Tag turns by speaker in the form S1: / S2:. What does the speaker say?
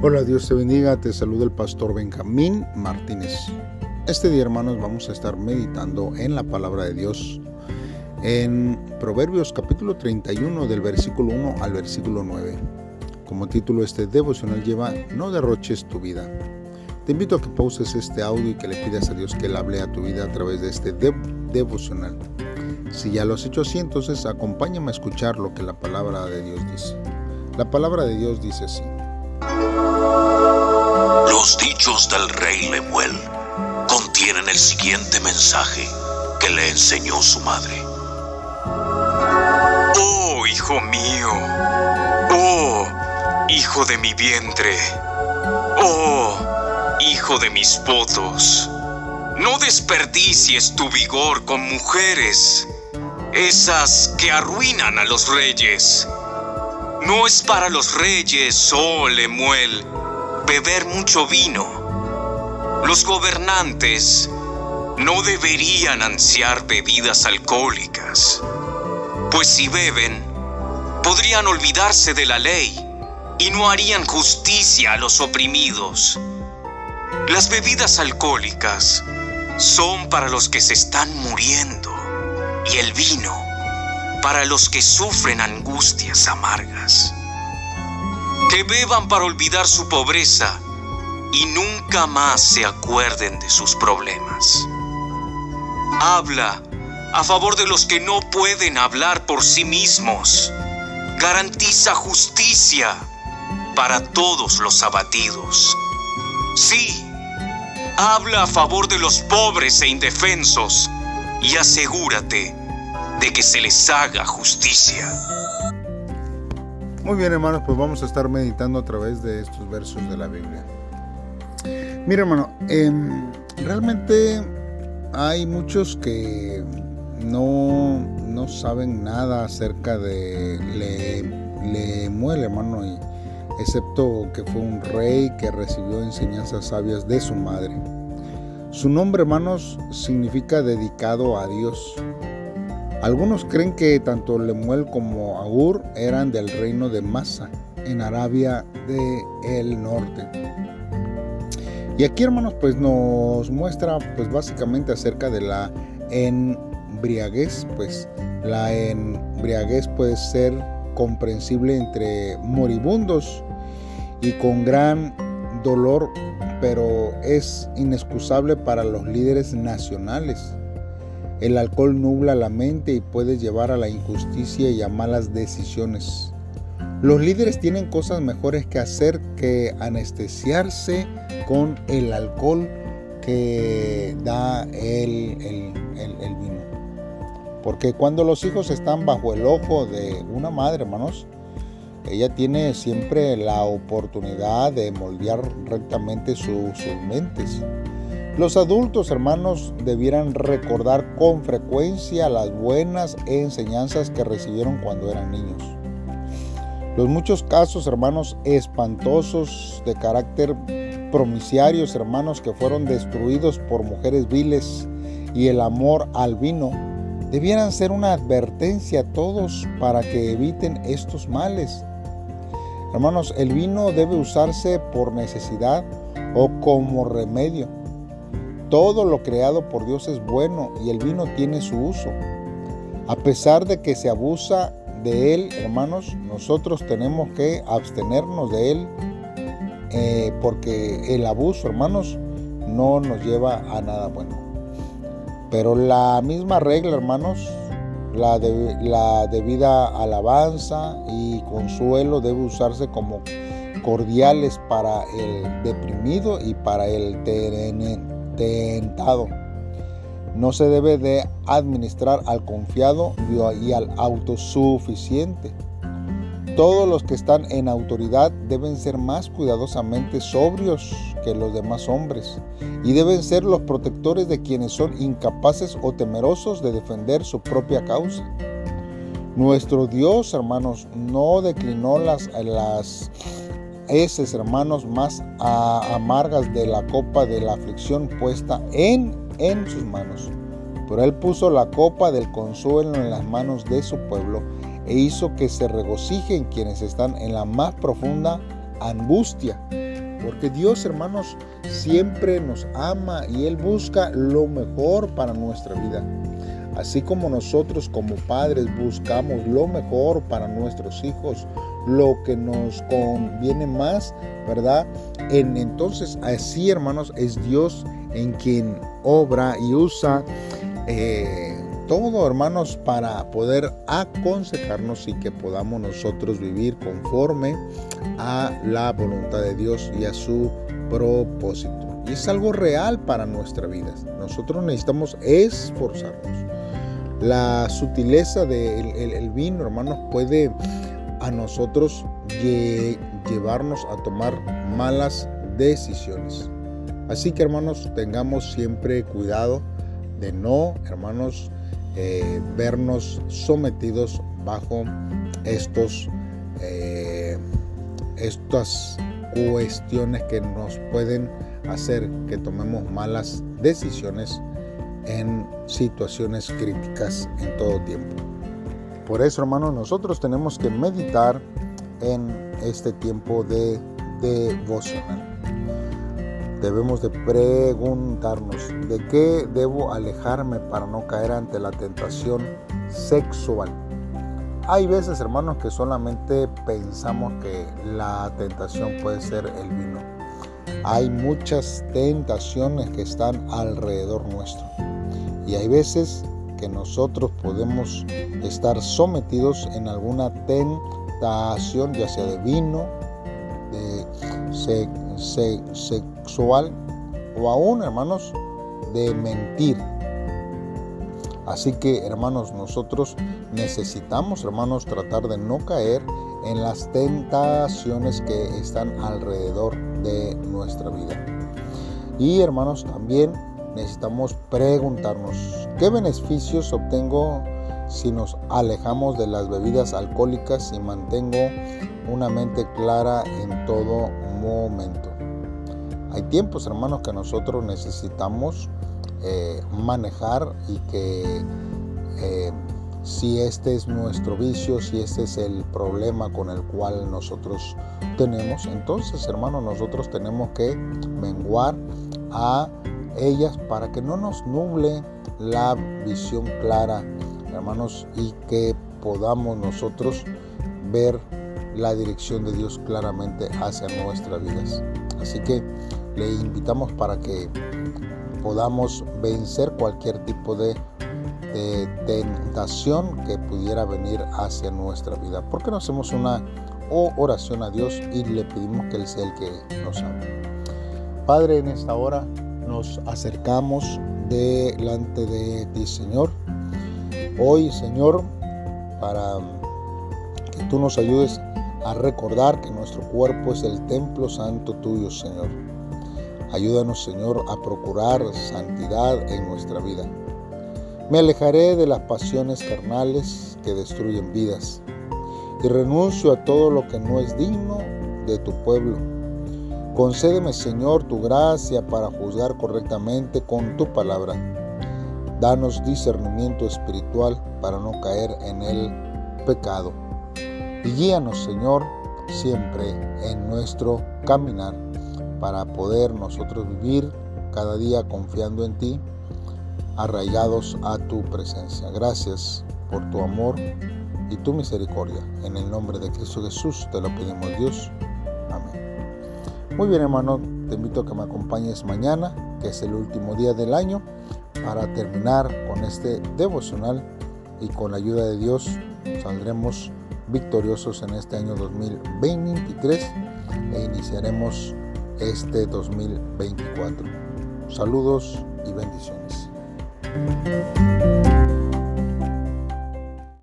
S1: Hola, Dios te bendiga, te saluda el pastor Benjamín Martínez. Este día, hermanos, vamos a estar meditando en la palabra de Dios en Proverbios capítulo 31 del versículo 1 al versículo 9. Como título este devocional lleva No derroches tu vida. Te invito a que pauses este audio y que le pidas a Dios que Él hable a tu vida a través de este devocional. Si ya lo has hecho así, entonces acompáñame a escuchar lo que la palabra de Dios dice. La palabra de Dios dice así.
S2: Los dichos del rey Lemuel contienen el siguiente mensaje que le enseñó su madre.
S3: Oh, hijo mío. Oh, hijo de mi vientre. Oh, hijo de mis votos. No desperdicies tu vigor con mujeres, esas que arruinan a los reyes. No es para los reyes, oh Lemuel, beber mucho vino. Los gobernantes no deberían ansiar bebidas alcohólicas, pues si beben, podrían olvidarse de la ley y no harían justicia a los oprimidos. Las bebidas alcohólicas son para los que se están muriendo y el vino para los que sufren angustias amargas que beban para olvidar su pobreza y nunca más se acuerden de sus problemas. Habla a favor de los que no pueden hablar por sí mismos. Garantiza justicia para todos los abatidos. Sí, habla a favor de los pobres e indefensos y asegúrate de que se les haga justicia.
S1: Muy bien hermanos, pues vamos a estar meditando a través de estos versos de la Biblia. Mira hermano, em, realmente hay muchos que no, no saben nada acerca de Lemuel hermano, y, excepto que fue un rey que recibió enseñanzas sabias de su madre. Su nombre hermanos significa dedicado a Dios. Algunos creen que tanto Lemuel como Agur eran del reino de Masa, en Arabia del Norte. Y aquí, hermanos, pues nos muestra pues básicamente acerca de la embriaguez, pues la embriaguez puede ser comprensible entre moribundos y con gran dolor, pero es inexcusable para los líderes nacionales. El alcohol nubla la mente y puede llevar a la injusticia y a malas decisiones. Los líderes tienen cosas mejores que hacer que anestesiarse con el alcohol que da el, el, vino. Porque cuando los hijos están bajo el ojo de una madre, hermanos, ella tiene siempre la oportunidad de moldear rectamente sus mentes. Los adultos, hermanos, debieran recordar con frecuencia las buenas enseñanzas que recibieron cuando eran niños. Los muchos casos, hermanos, espantosos de carácter promiciarios, hermanos, que fueron destruidos por mujeres viles y el amor al vino, debieran ser una advertencia a todos para que eviten estos males. Hermanos, el vino debe usarse por necesidad o como remedio todo lo creado por Dios es bueno y el vino tiene su uso. A pesar de que se abusa de él, hermanos, nosotros tenemos que abstenernos de él eh, porque el abuso, hermanos, no nos lleva a nada bueno. Pero la misma regla, hermanos, la, de, la debida alabanza y consuelo debe usarse como cordiales para el deprimido y para el terenente tentado. No se debe de administrar al confiado y al autosuficiente. Todos los que están en autoridad deben ser más cuidadosamente sobrios que los demás hombres y deben ser los protectores de quienes son incapaces o temerosos de defender su propia causa. Nuestro Dios, hermanos, no declinó las, las esos hermanos, más amargas de la copa de la aflicción puesta en, en sus manos. Pero él puso la copa del consuelo en las manos de su pueblo e hizo que se regocijen quienes están en la más profunda angustia. porque Dios, hermanos, siempre nos ama y Él busca lo mejor para nuestra vida. Así como nosotros como padres buscamos lo mejor para nuestros hijos, lo que nos conviene más, ¿verdad? En, entonces, así, hermanos, es Dios en quien obra y usa eh, todo, hermanos, para poder aconsejarnos y que podamos nosotros vivir conforme a la voluntad de Dios y a su propósito. Y es algo real para nuestra vida. Nosotros necesitamos esforzarnos. La sutileza del vino, hermanos, puede a nosotros llevarnos a tomar malas decisiones. Así que, hermanos, tengamos siempre cuidado de no, hermanos, eh, vernos sometidos bajo estos, eh, estas cuestiones que nos pueden hacer que tomemos malas decisiones en situaciones críticas en todo tiempo. Por eso, hermanos, nosotros tenemos que meditar en este tiempo de devocional debemos de preguntarnos de qué debo alejarme para no caer ante la tentación sexual. Hay veces, hermanos, que solamente pensamos que la tentación puede ser el vino. Hay muchas tentaciones que están alrededor nuestro. Y hay veces que nosotros podemos estar sometidos en alguna tentación, ya sea de vino, de sexual o aún, hermanos, de mentir. Así que, hermanos, nosotros necesitamos, hermanos, tratar de no caer en las tentaciones que están alrededor de nuestra vida. Y, hermanos, también necesitamos preguntarnos, ¿qué beneficios obtengo si nos alejamos de las bebidas alcohólicas y mantengo una mente clara en todo momento. Hay tiempos, hermanos, que nosotros necesitamos eh, manejar y que eh, si este es nuestro vicio, si este es el problema con el cual nosotros tenemos, entonces, hermanos, nosotros tenemos que menguar a ellas para que no nos nuble la visión clara, hermanos, y que podamos nosotros ver la dirección de Dios claramente hacia nuestras vidas. Así que le invitamos para que podamos vencer cualquier tipo de, tentación que pudiera venir hacia nuestra vida. Porque no hacemos una oración a Dios y le pedimos que Él sea el que nos ame. Padre, en esta hora nos acercamos delante de ti, Señor. Hoy, Señor, para que tú nos ayudes a recordar que nuestro cuerpo es el templo santo tuyo, Señor. Ayúdanos, Señor, a procurar santidad en nuestra vida. Me alejaré de las pasiones carnales que destruyen vidas y renuncio a todo lo que no es digno de tu pueblo. Concédeme, Señor, tu gracia para juzgar correctamente con tu palabra. Danos discernimiento espiritual para no caer en el pecado. Y guíanos, Señor, siempre en nuestro caminar para poder nosotros vivir cada día confiando en ti, arraigados a tu presencia. Gracias por tu amor y tu misericordia. En el nombre de Cristo Jesús te lo pedimos Dios. Amén. Muy bien hermano, te invito a que me acompañes mañana, que es el último día del año, para terminar con este devocional y con la ayuda de Dios saldremos victoriosos en este año 2023 e iniciaremos este 2024. Saludos y bendiciones.